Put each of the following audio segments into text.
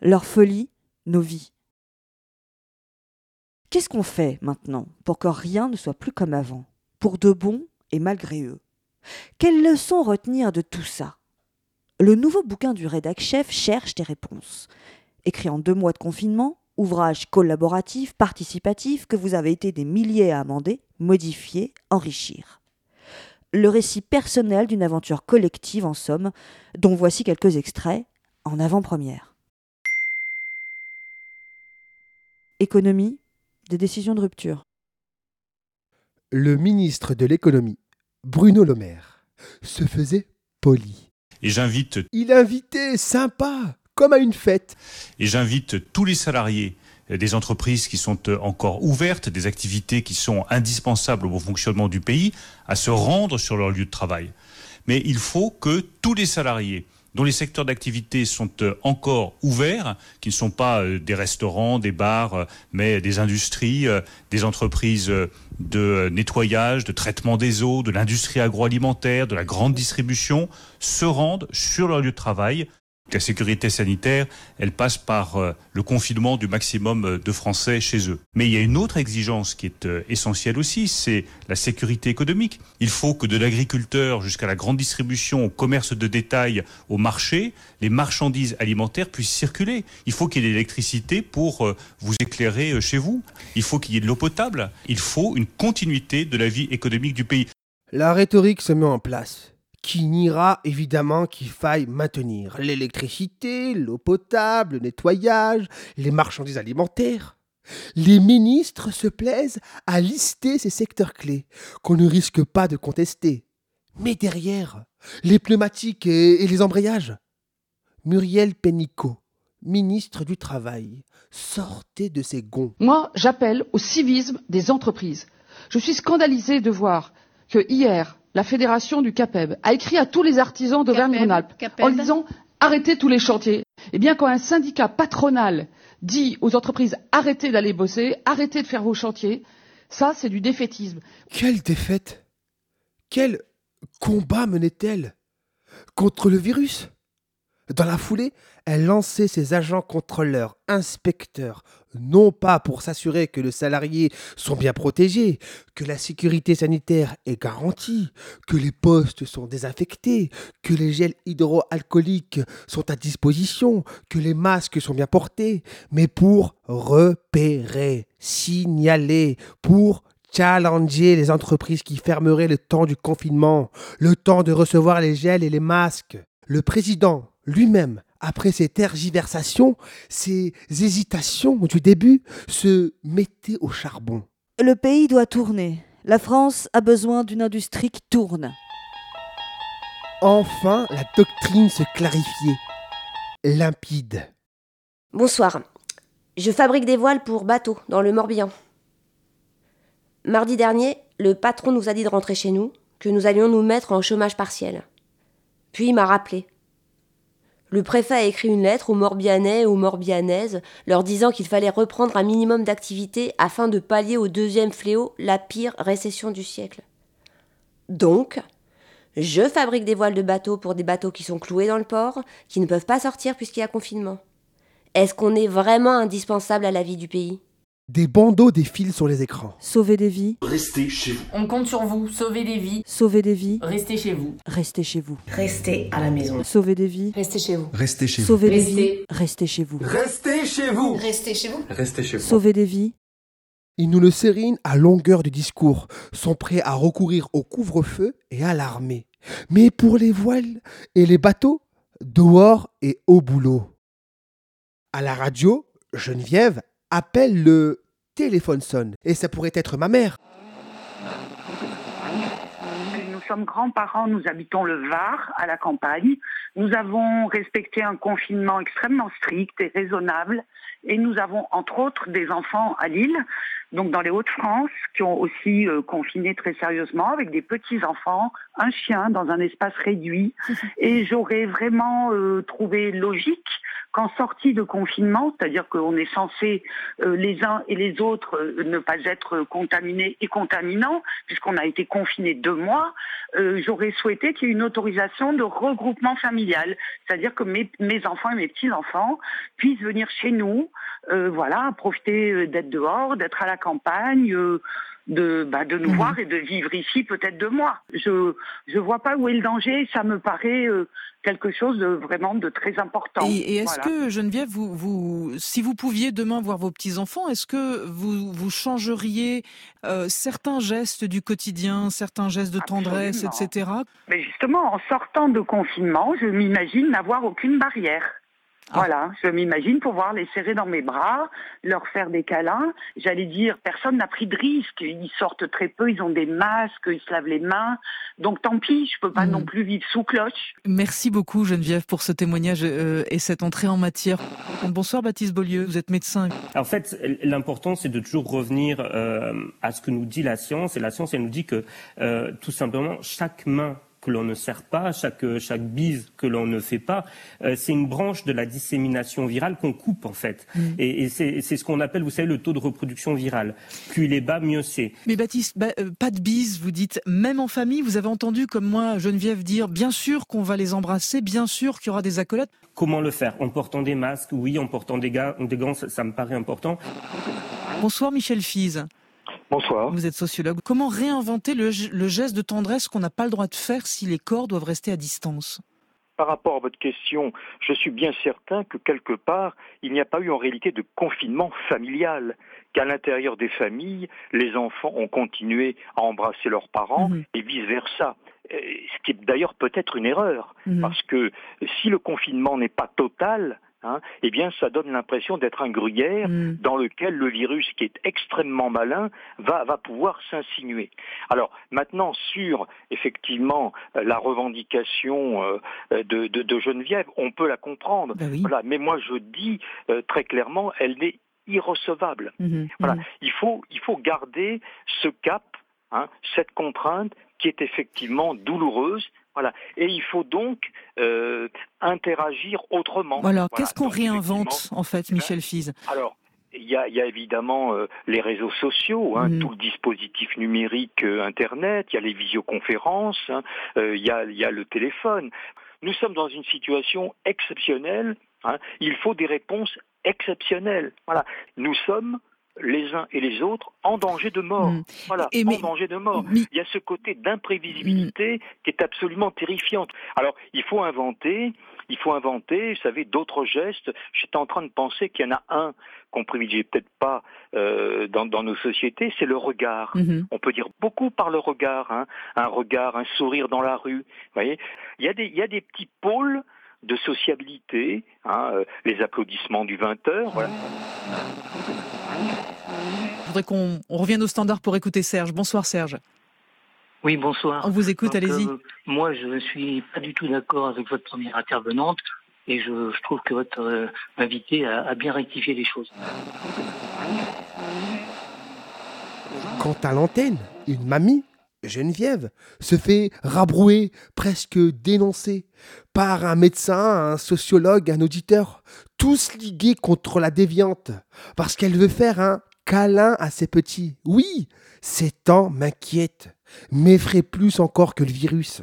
leur folie, nos vies. Qu'est-ce qu'on fait maintenant pour que rien ne soit plus comme avant, pour de bon et malgré eux? Quelles leçons retenir de tout ça? Le nouveau bouquin du rédac chef cherche des réponses. Écrit en deux mois de confinement, ouvrage collaboratif, participatif, que vous avez été des milliers à amender, modifier, enrichir. Le récit personnel d'une aventure collective, en somme, dont voici quelques extraits en avant-première. Économie, des décisions de rupture. Le ministre de l'économie, Bruno Le Maire, se faisait poli. Et j'invite. Il invitait, sympa, comme à une fête. Et j'invite tous les salariés des entreprises qui sont encore ouvertes, des activités qui sont indispensables au bon fonctionnement du pays, à se rendre sur leur lieu de travail. Mais il faut que tous les salariés dont les secteurs d'activité sont encore ouverts, qui ne sont pas des restaurants, des bars, mais des industries, des entreprises de nettoyage, de traitement des eaux, de l'industrie agroalimentaire, de la grande distribution, se rendent sur leur lieu de travail la sécurité sanitaire, elle passe par euh, le confinement du maximum euh, de Français chez eux. Mais il y a une autre exigence qui est euh, essentielle aussi, c'est la sécurité économique. Il faut que de l'agriculteur jusqu'à la grande distribution, au commerce de détail, au marché, les marchandises alimentaires puissent circuler. Il faut qu'il y ait de l'électricité pour vous éclairer chez vous. Il faut qu'il y ait de l'eau potable. Il faut une continuité de la vie économique du pays. La rhétorique se met en place qui niera évidemment qu'il faille maintenir l'électricité, l'eau potable, le nettoyage, les marchandises alimentaires. Les ministres se plaisent à lister ces secteurs clés qu'on ne risque pas de contester. Mais derrière, les pneumatiques et, les embrayages. Muriel Pénicaud, ministre du Travail, sortez de ces gonds. Moi, j'appelle au civisme des entreprises. Je suis scandalisé de voir que hier, la fédération du CAPEB a écrit à tous les artisans d'Auvergne-Rhône-Alpes en disant arrêtez tous les chantiers. Eh bien, quand un syndicat patronal dit aux entreprises arrêtez d'aller bosser, arrêtez de faire vos chantiers, ça, c'est du défaitisme. Quelle défaite Quel combat menait-elle Contre le virus? Dans la foulée, elle lançait ses agents contrôleurs, inspecteurs, non pas pour s'assurer que les salariés sont bien protégés, que la sécurité sanitaire est garantie, que les postes sont désinfectés, que les gels hydroalcooliques sont à disposition, que les masques sont bien portés, mais pour repérer, signaler, pour challenger les entreprises qui fermeraient le temps du confinement, le temps de recevoir les gels et les masques. Le président lui-même après ces tergiversations, ces hésitations du début, se mettait au charbon. Le pays doit tourner. La France a besoin d'une industrie qui tourne. Enfin, la doctrine se clarifiait, limpide. Bonsoir. Je fabrique des voiles pour bateaux dans le Morbihan. Mardi dernier, le patron nous a dit de rentrer chez nous, que nous allions nous mettre en chômage partiel. Puis il m'a rappelé. Le préfet a écrit une lettre aux Morbihanais et aux Morbihanaises, leur disant qu'il fallait reprendre un minimum d'activité afin de pallier au deuxième fléau, la pire récession du siècle. Donc, je fabrique des voiles de bateaux pour des bateaux qui sont cloués dans le port, qui ne peuvent pas sortir puisqu'il y a confinement. Est-ce qu'on est vraiment indispensable à la vie du pays? Des bandeaux défilent sur les écrans. Sauver des vies. Restez chez vous. On compte sur vous. Sauver des vies. Sauver des vies. Restez chez vous. Restez chez vous. Restez à la maison. Sauver des vies. Restez chez vous. Restez chez vous. Sauver des vies. Restez chez vous. Restez chez vous. Restez chez vous. Restez chez vous. Sauver des vies. Ils nous le sérinent à longueur de discours, sont prêts à recourir au couvre-feu et à l'armée. Mais pour les voiles et les bateaux, dehors et au boulot. À la radio, Geneviève appelle le téléphone sonne. Et ça pourrait être ma mère. Nous sommes grands-parents, nous habitons le Var, à la campagne. Nous avons respecté un confinement extrêmement strict et raisonnable. Et nous avons, entre autres, des enfants à Lille. Donc dans les Hauts-de-France, qui ont aussi euh, confiné très sérieusement avec des petits-enfants, un chien dans un espace réduit. Et j'aurais vraiment euh, trouvé logique qu'en sortie de confinement, c'est-à-dire qu'on est censé euh, les uns et les autres euh, ne pas être contaminés et contaminants, puisqu'on a été confinés deux mois, euh, j'aurais souhaité qu'il y ait une autorisation de regroupement familial, c'est-à-dire que mes, mes enfants et mes petits-enfants puissent venir chez nous, voilà, profiter d'être dehors, d'être à la campagne de, bah, de nous Mhm. voir et de vivre ici peut-être deux mois. Je je vois pas où est le danger. Ça me paraît euh, quelque chose de vraiment de très important. Et, et est-ce Voilà. que Geneviève, vous, vous, si vous pouviez demain voir vos petits enfants, est-ce que vous, vous changeriez euh, certains gestes du quotidien, certains gestes de tendresse, Absolument. etc. Mais justement, en sortant de confinement, je m'imagine n'avoir aucune barrière. Ah. Voilà, je m'imagine pouvoir les serrer dans mes bras, leur faire des câlins. J'allais dire, personne n'a pris de risque. Ils sortent très peu, ils ont des masques, ils se lavent les mains. Donc tant pis, je peux pas Mhm. non plus vivre sous cloche. Merci beaucoup Geneviève pour ce témoignage euh, et cette entrée en matière. Bonsoir Baptiste Beaulieu, vous êtes médecin. En fait, l'important, c'est de toujours revenir euh, à ce que nous dit la science. Et la science, elle nous dit que, euh, tout simplement, chaque main que l'on ne serre pas, chaque, chaque bise que l'on ne fait pas, euh, c'est une branche de la dissémination virale qu'on coupe, en fait. Et, et c'est ce qu'on appelle, vous savez, le taux de reproduction virale. Plus il est bas, mieux c'est. Mais Baptiste, bah, euh, pas de bise, vous dites, même en famille, vous avez entendu comme moi Geneviève dire, bien sûr qu'on va les embrasser, bien sûr qu'il y aura des accolades. Comment le faire? En portant des masques, oui, en portant des, ga- des gants, ça, ça me paraît important. Bonsoir Michel Fize, Bonsoir. vous êtes sociologue. Comment réinventer le, le geste de tendresse qu'on n'a pas le droit de faire si les corps doivent rester à distance? Par rapport à votre question, je suis bien certain que quelque part, il n'y a pas eu en réalité de confinement familial, qu'à l'intérieur des familles, les enfants ont continué à embrasser leurs parents Mhm. et vice-versa. Euh, Ce qui est d'ailleurs peut-être une erreur, Mhm. parce que si le confinement n'est pas total, hein, eh bien ça donne l'impression d'être un gruyère Mhm. dans lequel le virus, qui est extrêmement malin, va, va pouvoir s'insinuer. Alors maintenant, sur effectivement euh, la revendication euh, euh, de, de- de Geneviève, on peut la comprendre. Oui. Voilà, mais moi je dis euh, très clairement, elle est irrecevable. Mhm. Voilà, Mhm. il faut il faut garder ce cap, hein, cette contrainte qui est effectivement douloureuse. Voilà, et il faut donc euh, interagir autrement. Voilà, qu'est-ce qu'on réinvente en fait, Michel Fize alors, il y a, il y a évidemment euh, les réseaux sociaux, hein, Mhm. tout le dispositif numérique euh, Internet, il y a les visioconférences, hein, euh, il, y a, il y a le téléphone. Nous sommes dans une situation exceptionnelle, hein, il faut des réponses exceptionnelles. Voilà, nous sommes les uns et les autres en danger de mort. Mhm. Voilà, Et en mais- danger de mort. Il y a ce côté d'imprévisibilité qui est absolument terrifiante. Alors, il faut inventer, il faut inventer, vous savez, d'autres gestes. J'étais en train de penser qu'il y en a un qu'on privilégie peut-être pas euh, dans, dans nos sociétés, c'est le regard. Mhm. On peut dire beaucoup par le regard, hein. un regard, un sourire dans la rue. Vous voyez, il y a des, il y a des petits pôles de sociabilité, hein, euh, les applaudissements du 20 heures. Voilà. Je voudrais qu'on on revienne au standard pour écouter Serge. Bonsoir Serge. Oui, bonsoir. On vous écoute, allez-y. euh, moi, je ne suis pas du tout d'accord avec votre première intervenante et je, je trouve que votre euh, invité a, a bien rectifié les choses. Quant à l'antenne, une mamie, Geneviève, se fait rabrouer, presque dénoncer, par un médecin, un sociologue, un auditeur, tous ligués contre la déviante, parce qu'elle veut faire un câlin à ses petits. Oui, ces temps m'inquiètent, m'effraient plus encore que le virus.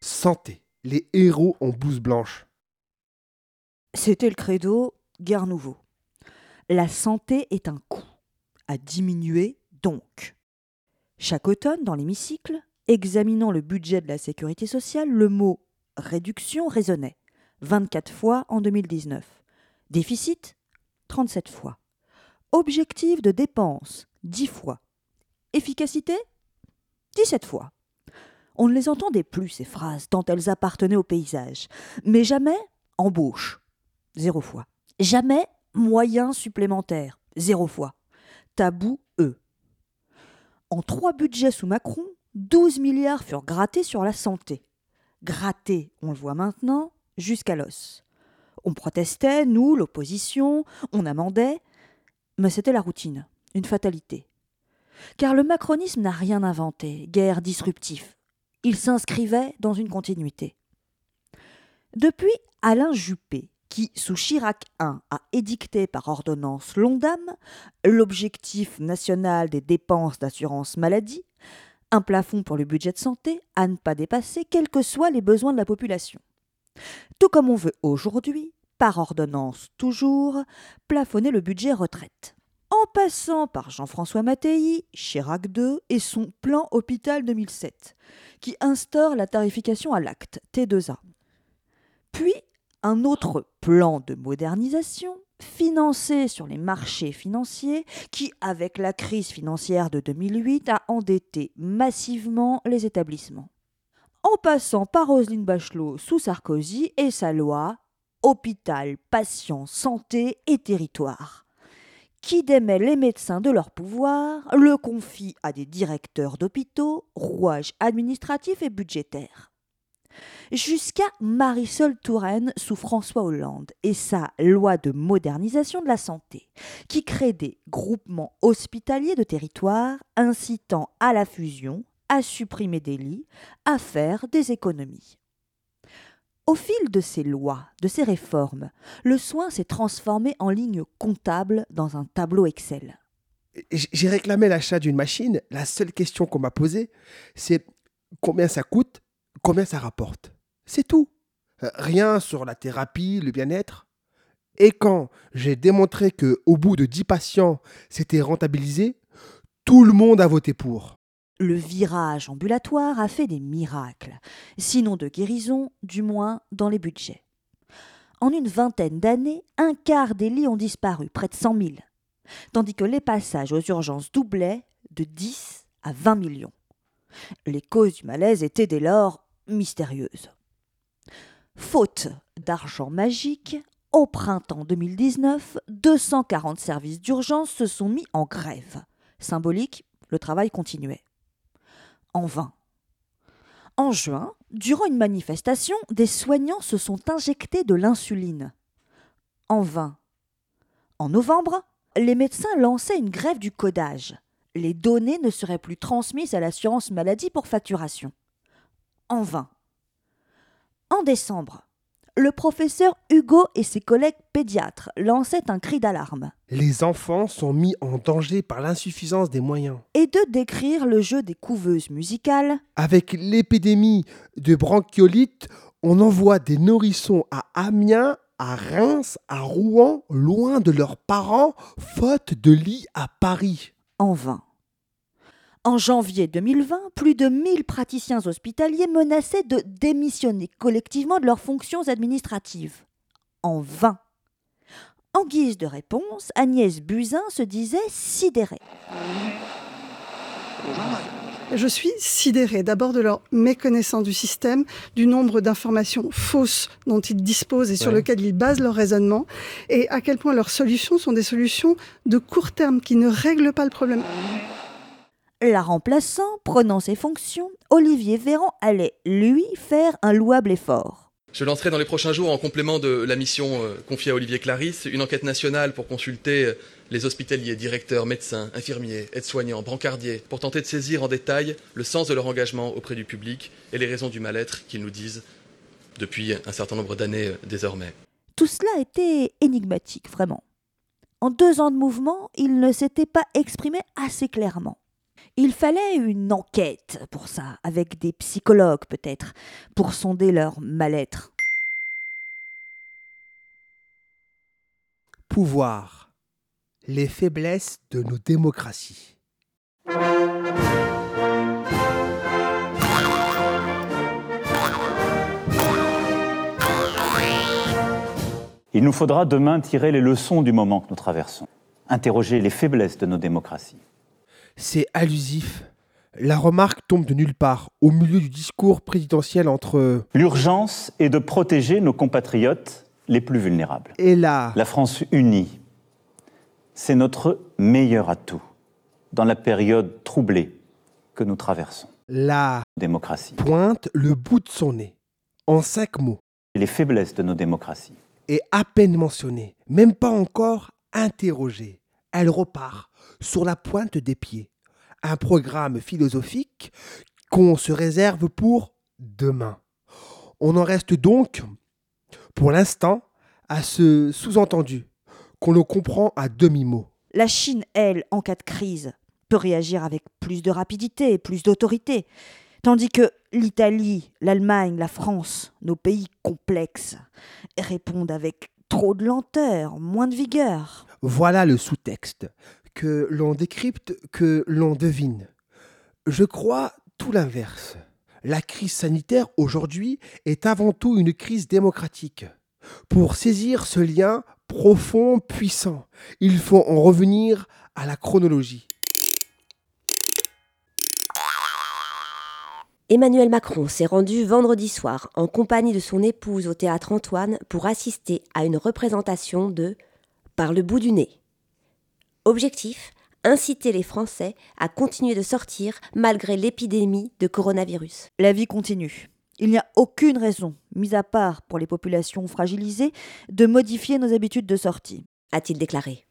Santé, les héros en blouse blanche. C'était le credo Guerre Nouveau. La santé est un coût, à diminuer donc. Chaque automne, dans l'hémicycle, examinant le budget de la sécurité sociale, le mot réduction résonnait 24 fois en 2019. Déficit 37 fois. Objectif de dépense 10 fois. Efficacité 17 fois. On ne les entendait plus, ces phrases, tant elles appartenaient au paysage. Mais jamais embauche. Zéro fois. Jamais moyens supplémentaires. Zéro fois. Tabou, eux. En trois budgets sous Macron, 12 milliards furent grattés sur la santé. Grattés, on le voit maintenant, jusqu'à l'os. On protestait, nous, l'opposition, on amendait, Mais c'était la routine, une fatalité. Car le macronisme n'a rien inventé, guère disruptif. Il s'inscrivait dans une continuité. Depuis Alain Juppé, qui, sous Chirac I, a édicté par ordonnance l'ONDAM, l'objectif national des dépenses d'assurance maladie, un plafond pour le budget de santé à ne pas dépasser, quels que soient les besoins de la population. Tout comme on veut aujourd'hui, par ordonnance toujours, plafonner le budget retraite. En passant par Jean-François Mattei, Chirac II et son plan Hôpital 2007, qui instaure la tarification à l'acte, T2A. Puis un autre plan de modernisation financé sur les marchés financiers qui, avec la crise financière de 2008, a endetté massivement les établissements. En passant par Roselyne Bachelot sous Sarkozy et sa loi Hôpital, patient, santé et territoire, qui démet les médecins de leur pouvoir, le confie à des directeurs d'hôpitaux, rouages administratifs et budgétaires jusqu'à Marisol Touraine sous François Hollande et sa loi de modernisation de la santé, qui crée des groupements hospitaliers de territoire incitant à la fusion, à supprimer des lits, à faire des économies. Au fil de ces lois, de ces réformes, le soin s'est transformé en ligne comptable dans un tableau Excel. J'ai réclamé l'achat d'une machine. La seule question qu'on m'a posée, c'est combien ça coûte, combien ça rapporte? C'est tout. Euh, rien sur la thérapie, le bien-être. Et quand j'ai démontré que au bout de 10 patients, c'était rentabilisé, tout le monde a voté pour. Le virage ambulatoire a fait des miracles, sinon de guérison, du moins dans les budgets. En une vingtaine d'années, un quart des lits ont disparu, près de 100 000, tandis que les passages aux urgences doublaient de 10 à 20 millions. Les causes du malaise étaient dès lors mystérieuses. Faute d'argent magique, au printemps 2019, 240 services d'urgence se sont mis en grève. Symbolique, le travail continuait. En vain. En juin, durant une manifestation, des soignants se sont injectés de l'insuline. En vain. En novembre, les médecins lançaient une grève du codage. Les données ne seraient plus transmises à l'assurance maladie pour facturation. En vain. En décembre, le professeur Hugo et ses collègues pédiatres lançaient un cri d'alarme. Les enfants sont mis en danger par l'insuffisance des moyens. Et de décrire le jeu des couveuses musicales. Avec l'épidémie de bronchiolite, on envoie des nourrissons à Amiens, à Reims, à Rouen, loin de leurs parents, faute de lit à Paris. En vain. En janvier 2020, plus de 1000 praticiens hospitaliers menaçaient de démissionner collectivement de leurs fonctions administratives. En vain. En guise de réponse, Agnès Buzyn se disait sidérée. Je suis sidérée d'abord de leur méconnaissance du système, du nombre d'informations fausses dont ils disposent et sur Ouais. lesquelles ils basent leur raisonnement, et à quel point leurs solutions sont des solutions de court terme qui ne règlent pas le problème. La remplaçant, prenant ses fonctions, Olivier Véran allait, lui, faire un louable effort. Je lancerai dans les prochains jours, en complément de la mission euh, confiée à Olivier Clarisse, une enquête nationale pour consulter euh, les hospitaliers, directeurs, médecins, infirmiers, aides-soignants, brancardiers, pour tenter de saisir en détail le sens de leur engagement auprès du public et les raisons du mal-être qu'ils nous disent depuis un certain nombre d'années euh, désormais. Tout cela était énigmatique, vraiment. En deux ans de mouvement, il ne s'était pas exprimé assez clairement. Il fallait une enquête pour ça, avec des psychologues peut-être, pour sonder leur mal-être. Pouvoir. Les faiblesses de nos démocraties. Il nous faudra demain tirer les leçons du moment que nous traversons, interroger les faiblesses de nos démocraties. C'est allusif. La remarque tombe de nulle part, au milieu du discours présidentiel entre L'urgence est de protéger nos compatriotes les plus vulnérables. et la La France unie, c'est notre meilleur atout dans la période troublée que nous traversons. la Démocratie. pointe le bout de son nez, en cinq mots, Les faiblesses de nos démocraties. et à peine mentionné, même pas encore interrogé. elle repart sur la pointe des pieds. Un programme philosophique qu'on se réserve pour demain. On en reste donc, pour l'instant, à ce sous-entendu qu'on le comprend à demi-mot. La Chine, elle, en cas de crise, peut réagir avec plus de rapidité et plus d'autorité, tandis que l'Italie, l'Allemagne, la France, nos pays complexes, répondent avec trop de lenteur, moins de vigueur. Voilà le sous-texte, que l'on décrypte, que l'on devine. Je crois tout l'inverse. La crise sanitaire aujourd'hui est avant tout une crise démocratique. Pour saisir ce lien profond, puissant, il faut en revenir à la chronologie. Emmanuel Macron s'est rendu vendredi soir en compagnie de son épouse au théâtre Antoine pour assister à une représentation de Par le bout du nez. Objectif inciter les Français à continuer de sortir malgré l'épidémie de coronavirus. La vie continue. Il n'y a aucune raison, mis à part pour les populations fragilisées, de modifier nos habitudes de sortie, a-t-il déclaré.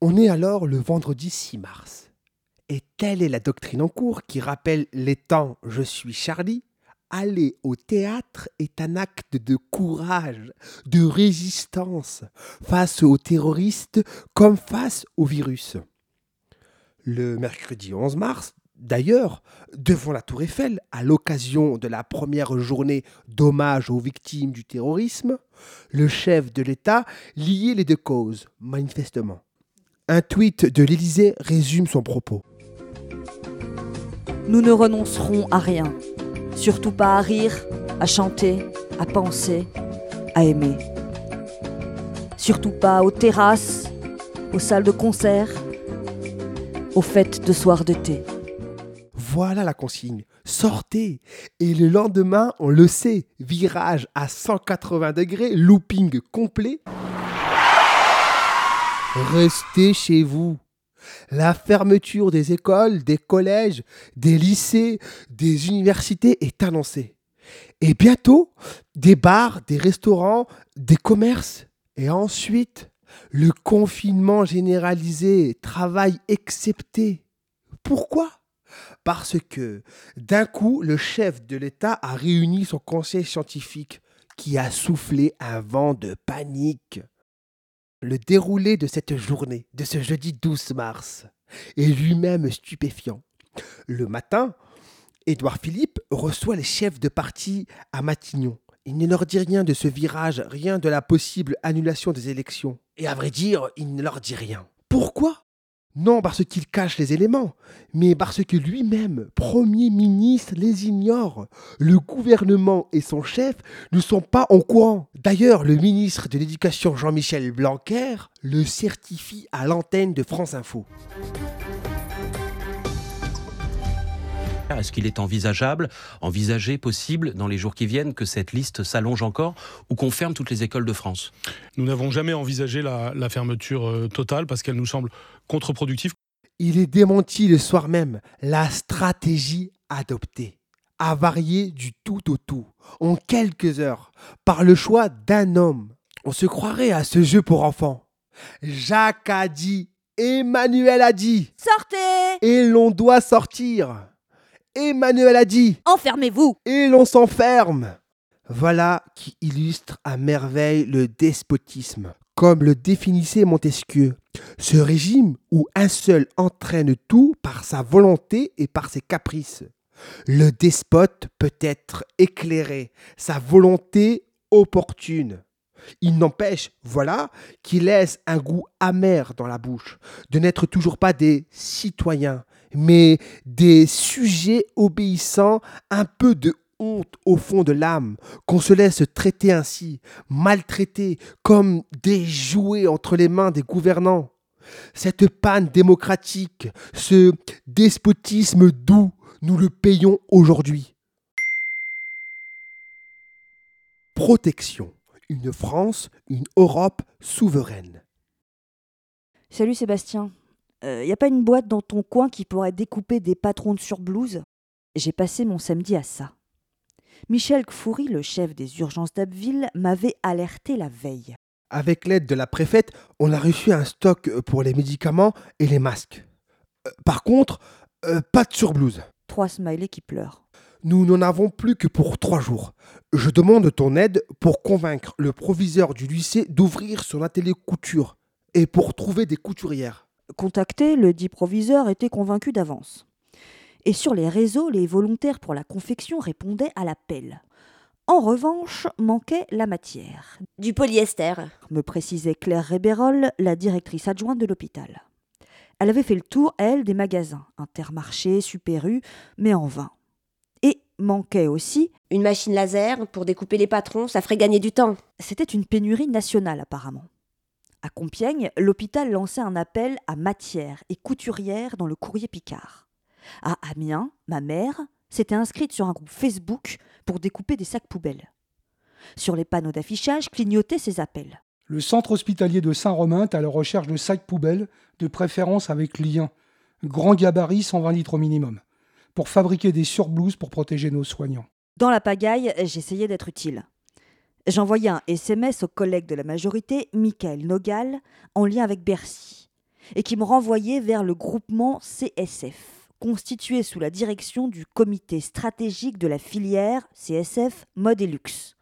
On est alors le vendredi 6 mars. Et telle est la doctrine en cours qui rappelle les temps Je suis Charlie. Aller au théâtre est un acte de courage, de résistance face aux terroristes comme face au virus. Le mercredi 11 mars, d'ailleurs, devant la tour Eiffel, à l'occasion de la première journée d'hommage aux victimes du terrorisme, le chef de l'État liait les deux causes, manifestement. Un tweet de l'Élysée résume son propos. Nous ne renoncerons à rien, surtout pas à rire, à chanter, à penser, à aimer. Surtout pas aux terrasses, aux salles de concert, aux fêtes de soir de thé. Voilà la consigne. Sortez. Et le lendemain, on le sait, virage à 180 degrés, looping complet. Restez chez vous. La fermeture des écoles, des collèges, des lycées, des universités est annoncée. Et bientôt, des bars, des restaurants, des commerces. Et ensuite, le confinement généralisé, travail excepté. Pourquoi? Parce que d'un coup, le chef de l'État a réuni son conseil scientifique qui a soufflé un vent de panique. Le déroulé de cette journée, de ce jeudi 12 mars, est lui-même stupéfiant. Le matin, Édouard Philippe reçoit les chefs de parti à Matignon. Il ne leur dit rien de ce virage, rien de la possible annulation des élections. Et à vrai dire, il ne leur dit rien. Pourquoi? Non parce qu'il cache les éléments, mais parce que lui-même, Premier ministre, les ignore. Le gouvernement et son chef ne sont pas au courant. D'ailleurs, le ministre de l'Éducation Jean-Michel Blanquer le certifie à l'antenne de France Info. Est-ce qu'il est envisageable, envisagé, possible, dans les jours qui viennent, que cette liste s'allonge encore ou qu'on ferme toutes les écoles de France? Nous n'avons jamais envisagé la, la fermeture euh, totale parce qu'elle nous semble contre-productive. Il est démenti le soir même. La stratégie adoptée a varié du tout au tout, en quelques heures, par le choix d'un homme. On se croirait à ce jeu pour enfants. Jacques a dit, Emmanuel a dit. Sortez Et l'on doit sortir. Emmanuel a dit Enfermez-vous Et l'on s'enferme Voilà qui illustre à merveille le despotisme. Comme le définissait Montesquieu, ce régime où un seul entraîne tout par sa volonté et par ses caprices. Le despote peut être éclairé, sa volonté opportune. Il n'empêche, voilà, qu'il laisse un goût amer dans la bouche, de n'être toujours pas des citoyens, mais des sujets obéissants, un peu de honte au fond de l'âme, qu'on se laisse traiter ainsi, maltraiter, comme des jouets entre les mains des gouvernants. Cette panne démocratique, ce despotisme doux, nous le payons aujourd'hui. Protection. Une France, une Europe souveraine. Salut Sébastien. Il euh, n'y a pas une boîte dans ton coin qui pourrait découper des patrons de surblouse J'ai passé mon samedi à ça. Michel Kfouri, le chef des urgences d'Abbeville, m'avait alerté la veille. Avec l'aide de la préfète, on a reçu un stock pour les médicaments et les masques. Euh, par contre, euh, pas de surblouse. Trois smileys qui pleurent. Nous n'en avons plus que pour trois jours. Je demande ton aide pour convaincre le proviseur du lycée d'ouvrir son atelier couture et pour trouver des couturières. Contacté, le dit proviseur était convaincu d'avance. Et sur les réseaux, les volontaires pour la confection répondaient à l'appel. En revanche, manquait la matière. Du polyester, me précisait Claire Rébérol, la directrice adjointe de l'hôpital. Elle avait fait le tour, elle, des magasins, Intermarché, Super U, mais en vain. Et manquait aussi une machine laser pour découper les patrons, ça ferait gagner du temps. C'était une pénurie nationale apparemment. À Compiègne, l'hôpital lançait un appel à matière et couturière dans le courrier Picard. À Amiens, ma mère s'était inscrite sur un groupe Facebook pour découper des sacs poubelles. Sur les panneaux d'affichage clignotaient ces appels. Le centre hospitalier de Saint-Romain est à la recherche de sacs poubelles, de préférence avec lien. Grand gabarit, 120 litres au minimum. Pour fabriquer des surblouses pour protéger nos soignants. Dans la pagaille, j'essayais d'être utile. J'envoyais un SMS au collègue de la majorité, Michael Nogal, en lien avec Bercy, et qui me renvoyait vers le groupement CSF, constitué sous la direction du comité stratégique de la filière CSF Mode et Luxe,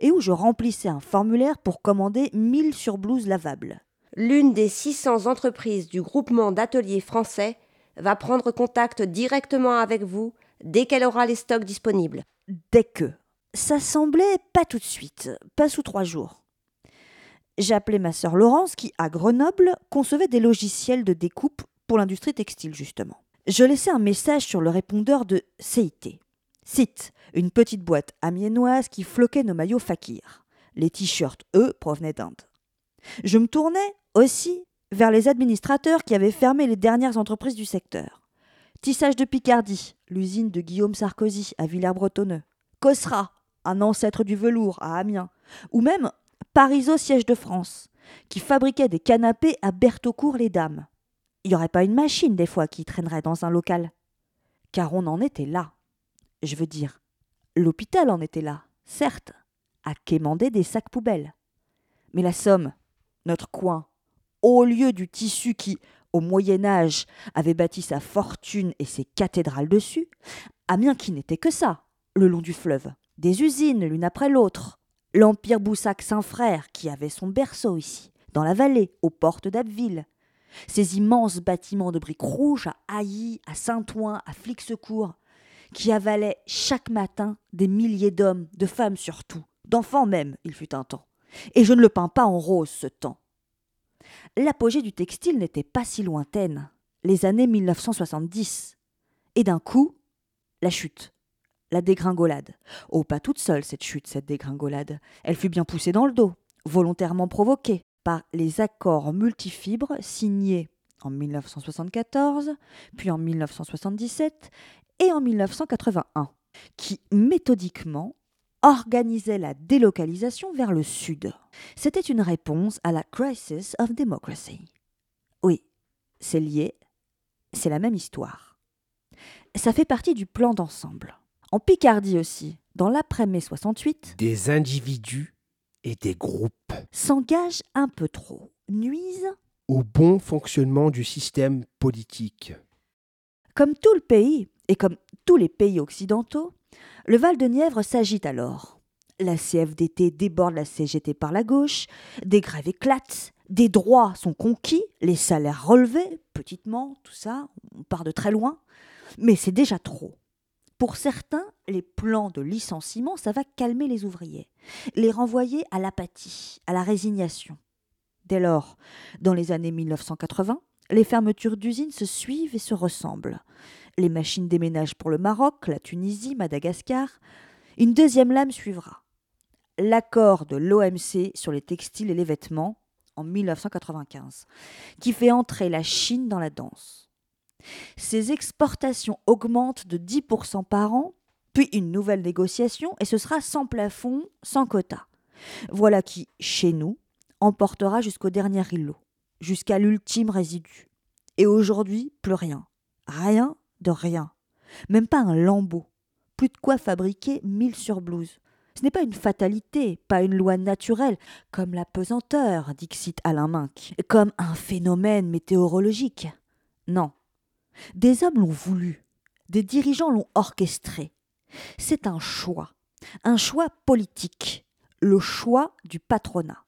et où je remplissais un formulaire pour commander 1000 surblouses lavables. L'une des 600 entreprises du groupement d'ateliers français va prendre contact directement avec vous dès qu'elle aura les stocks disponibles. Dès que, ça semblait pas tout de suite, pas sous trois jours. J'appelais ma sœur Laurence qui, à Grenoble, concevait des logiciels de découpe pour l'industrie textile, justement. Je laissais un message sur le répondeur de CIT. CIT, une petite boîte amiénoise qui floquait nos maillots fakir. Les t-shirts, eux, provenaient d'Inde. Je me tournais aussi vers les administrateurs qui avaient fermé les dernières entreprises du secteur. Tissage de Picardie, l'usine de Guillaume Sarkozy à Villers-Bretonneux. Cosra, un ancêtre du velours à Amiens, ou même Pariso siège de France, qui fabriquait des canapés à Bertaucourt-les-Dames. Il n'y aurait pas une machine des fois qui traînerait dans un local. Car on en était là. Je veux dire, l'hôpital en était là, certes, à quémander des sacs poubelles. Mais la Somme, notre coin, au lieu du tissu qui, au Moyen Âge, avait bâti sa fortune et ses cathédrales dessus, Amiens qui n'était que ça, le long du fleuve des usines l'une après l'autre. L'Empire Boussac-Saint-Frère, qui avait son berceau ici, dans la vallée, aux portes d'Abbeville. Ces immenses bâtiments de briques rouges à Hailly, à Saint-Ouen, à Flixecourt, qui avalaient chaque matin des milliers d'hommes, de femmes surtout, d'enfants même, il fut un temps. Et je ne le peins pas en rose ce temps. L'apogée du textile n'était pas si lointaine, les années 1970. Et d'un coup, la chute la dégringolade. Oh, pas toute seule cette chute, cette dégringolade. Elle fut bien poussée dans le dos, volontairement provoquée par les accords multifibres signés en 1974, puis en 1977 et en 1981, qui méthodiquement organisaient la délocalisation vers le sud. C'était une réponse à la Crisis of Democracy. Oui, c'est lié, c'est la même histoire. Ça fait partie du plan d'ensemble. En Picardie aussi, dans l'après-mai 68, des individus et des groupes s'engagent un peu trop, nuisent au bon fonctionnement du système politique. Comme tout le pays, et comme tous les pays occidentaux, le Val-de-Nièvre s'agite alors. La CFDT déborde la CGT par la gauche, des grèves éclatent, des droits sont conquis, les salaires relevés, petitement, tout ça, on part de très loin, mais c'est déjà trop. Pour certains, les plans de licenciement, ça va calmer les ouvriers, les renvoyer à l'apathie, à la résignation. Dès lors, dans les années 1980, les fermetures d'usines se suivent et se ressemblent. Les machines déménagent pour le Maroc, la Tunisie, Madagascar. Une deuxième lame suivra. L'accord de l'OMC sur les textiles et les vêtements en 1995, qui fait entrer la Chine dans la danse. Ces exportations augmentent de 10% par an, puis une nouvelle négociation, et ce sera sans plafond, sans quota. Voilà qui, chez nous, emportera jusqu'au dernier îlot, jusqu'à l'ultime résidu. Et aujourd'hui, plus rien. Rien de rien. Même pas un lambeau. Plus de quoi fabriquer mille surblouses. Ce n'est pas une fatalité, pas une loi naturelle, comme la pesanteur, dixit Alain Minck, comme un phénomène météorologique. Non. Des hommes l'ont voulu, des dirigeants l'ont orchestré. C'est un choix, un choix politique, le choix du patronat.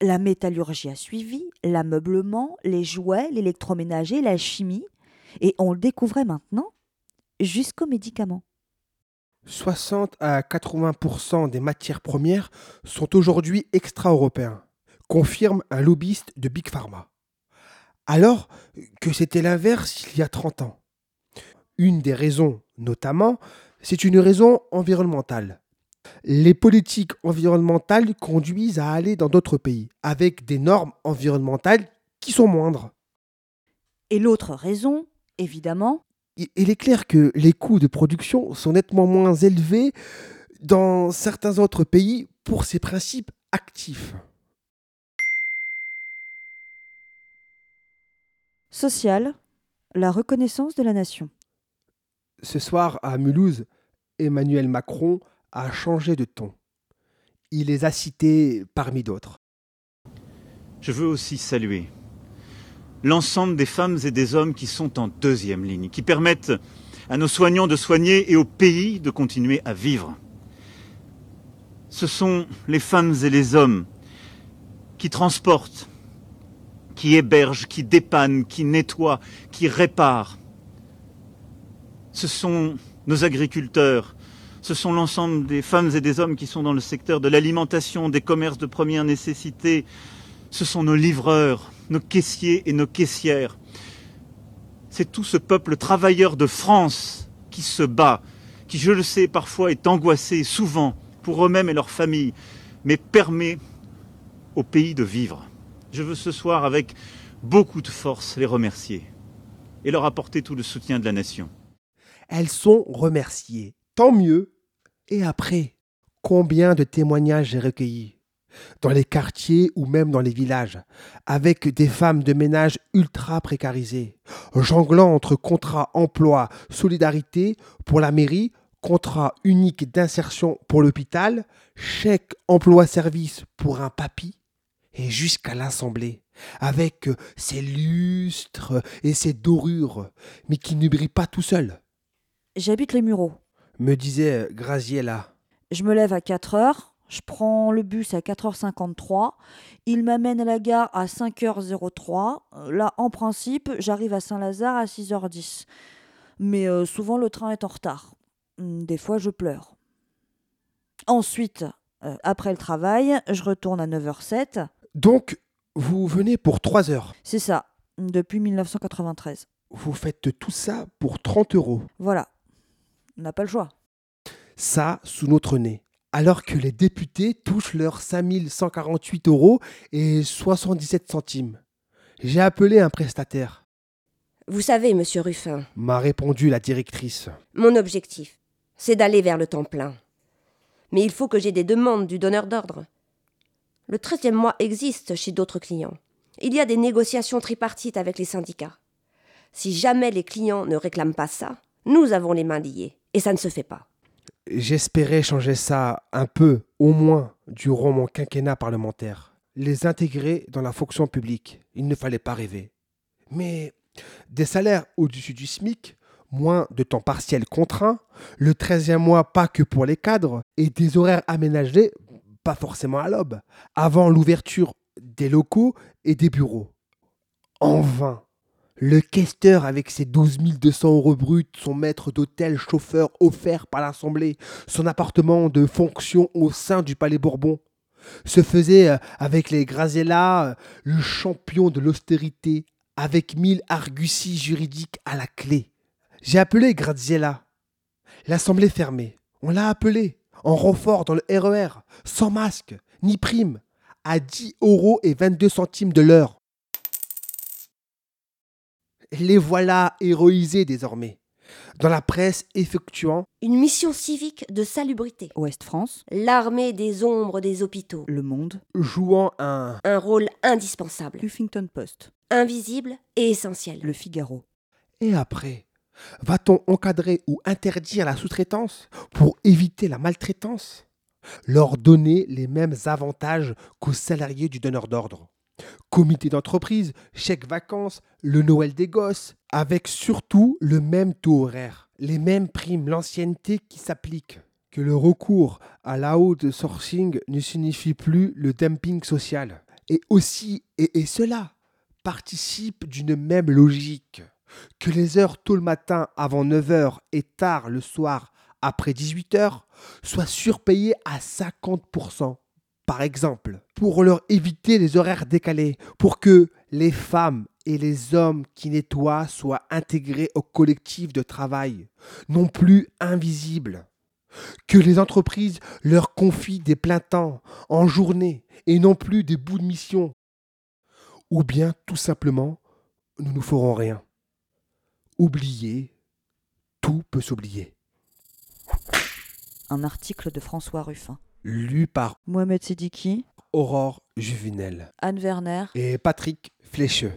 La métallurgie a suivi, l'ameublement, les jouets, l'électroménager, la chimie, et on le découvrait maintenant jusqu'aux médicaments. 60 à 80% des matières premières sont aujourd'hui extra-européens, confirme un lobbyiste de Big Pharma. Alors que c'était l'inverse il y a 30 ans. Une des raisons, notamment, c'est une raison environnementale. Les politiques environnementales conduisent à aller dans d'autres pays, avec des normes environnementales qui sont moindres. Et l'autre raison, évidemment, il est clair que les coûts de production sont nettement moins élevés dans certains autres pays pour ces principes actifs. Social, la reconnaissance de la nation. Ce soir, à Mulhouse, Emmanuel Macron a changé de ton. Il les a cités parmi d'autres. Je veux aussi saluer l'ensemble des femmes et des hommes qui sont en deuxième ligne, qui permettent à nos soignants de soigner et au pays de continuer à vivre. Ce sont les femmes et les hommes qui transportent, qui hébergent, qui dépannent, qui nettoient, qui réparent. Ce sont nos agriculteurs, ce sont l'ensemble des femmes et des hommes qui sont dans le secteur de l'alimentation, des commerces de première nécessité, ce sont nos livreurs, nos caissiers et nos caissières. C'est tout ce peuple travailleur de France qui se bat, qui, je le sais, parfois est angoissé, souvent, pour eux-mêmes et leurs familles, mais permet au pays de vivre. Je veux ce soir, avec beaucoup de force, les remercier et leur apporter tout le soutien de la nation. Elles sont remerciées. Tant mieux. Et après, combien de témoignages j'ai recueillis dans les quartiers ou même dans les villages, avec des femmes de ménage ultra précarisées, jonglant entre contrat emploi solidarité pour la mairie, contrat unique d'insertion pour l'hôpital, chèque emploi service pour un papy, et jusqu'à l'Assemblée, avec ses lustres et ses dorures, mais qui ne brillent pas tout seul. J'habite les Mureaux, me disait Graziella. Je me lève à 4 heures, je prends le bus à 4h53. Il m'amène à la gare à 5h03. Là, en principe, j'arrive à Saint-Lazare à 6h10. Mais euh, souvent, le train est en retard. Des fois, je pleure. Ensuite, euh, après le travail, je retourne à 9h07. Donc, vous venez pour 3 heures C'est ça, depuis 1993. Vous faites tout ça pour 30 euros Voilà. On n'a pas le choix. Ça, sous notre nez alors que les députés touchent leurs 5148 euros et 77 centimes. J'ai appelé un prestataire. Vous savez, monsieur Ruffin, m'a répondu la directrice. Mon objectif, c'est d'aller vers le temps plein. Mais il faut que j'ai des demandes du donneur d'ordre. Le treizième mois existe chez d'autres clients. Il y a des négociations tripartites avec les syndicats. Si jamais les clients ne réclament pas ça, nous avons les mains liées. Et ça ne se fait pas. J'espérais changer ça un peu, au moins, durant mon quinquennat parlementaire. Les intégrer dans la fonction publique. Il ne fallait pas rêver. Mais des salaires au-dessus du SMIC, moins de temps partiel contraint, le 13e mois pas que pour les cadres, et des horaires aménagés, pas forcément à l'aube, avant l'ouverture des locaux et des bureaux. En vain, le questeur avec ses 12 200 euros bruts, son maître d'hôtel chauffeur offert par l'Assemblée, son appartement de fonction au sein du Palais Bourbon, se faisait euh, avec les Grazella euh, le champion de l'austérité, avec mille arguties juridiques à la clé. J'ai appelé Graziella. L'Assemblée fermée. On l'a appelé, en renfort dans le RER, e sans masque, ni prime, à 10 euros et 22 centimes de l'heure. Les voilà héroïsés désormais. Dans la presse effectuant une mission civique de salubrité. Ouest France. L'armée des ombres des hôpitaux. Le Monde. Jouant un un rôle indispensable. Huffington Post. Invisible et essentiel. Le Figaro. Et après, va-t-on encadrer ou interdire la sous-traitance pour éviter la maltraitance? Leur donner les mêmes avantages qu'aux salariés du donneur d'ordre. Comité d'entreprise, chèque vacances, le Noël des gosses, avec surtout le même taux horaire, les mêmes primes, l'ancienneté qui s'applique. Que le recours à la haute sourcing ne signifie plus le dumping social. Et aussi, et cela participe d'une même logique. Que les heures tôt le matin avant 9h et tard le soir après 18h soient surpayées à 50% par exemple, pour leur éviter les horaires décalés, pour que les femmes et les hommes qui nettoient soient intégrés au collectif de travail, non plus invisibles. Que les entreprises leur confient des pleins temps en journée et non plus des bouts de mission. Ou bien, tout simplement, nous ne ferons rien. Oubliez, tout peut s'oublier. Un article de François Ruffin. Lu par Mohamed Sidiki, Aurore Juvenel Anne Werner et Patrick Flécheux.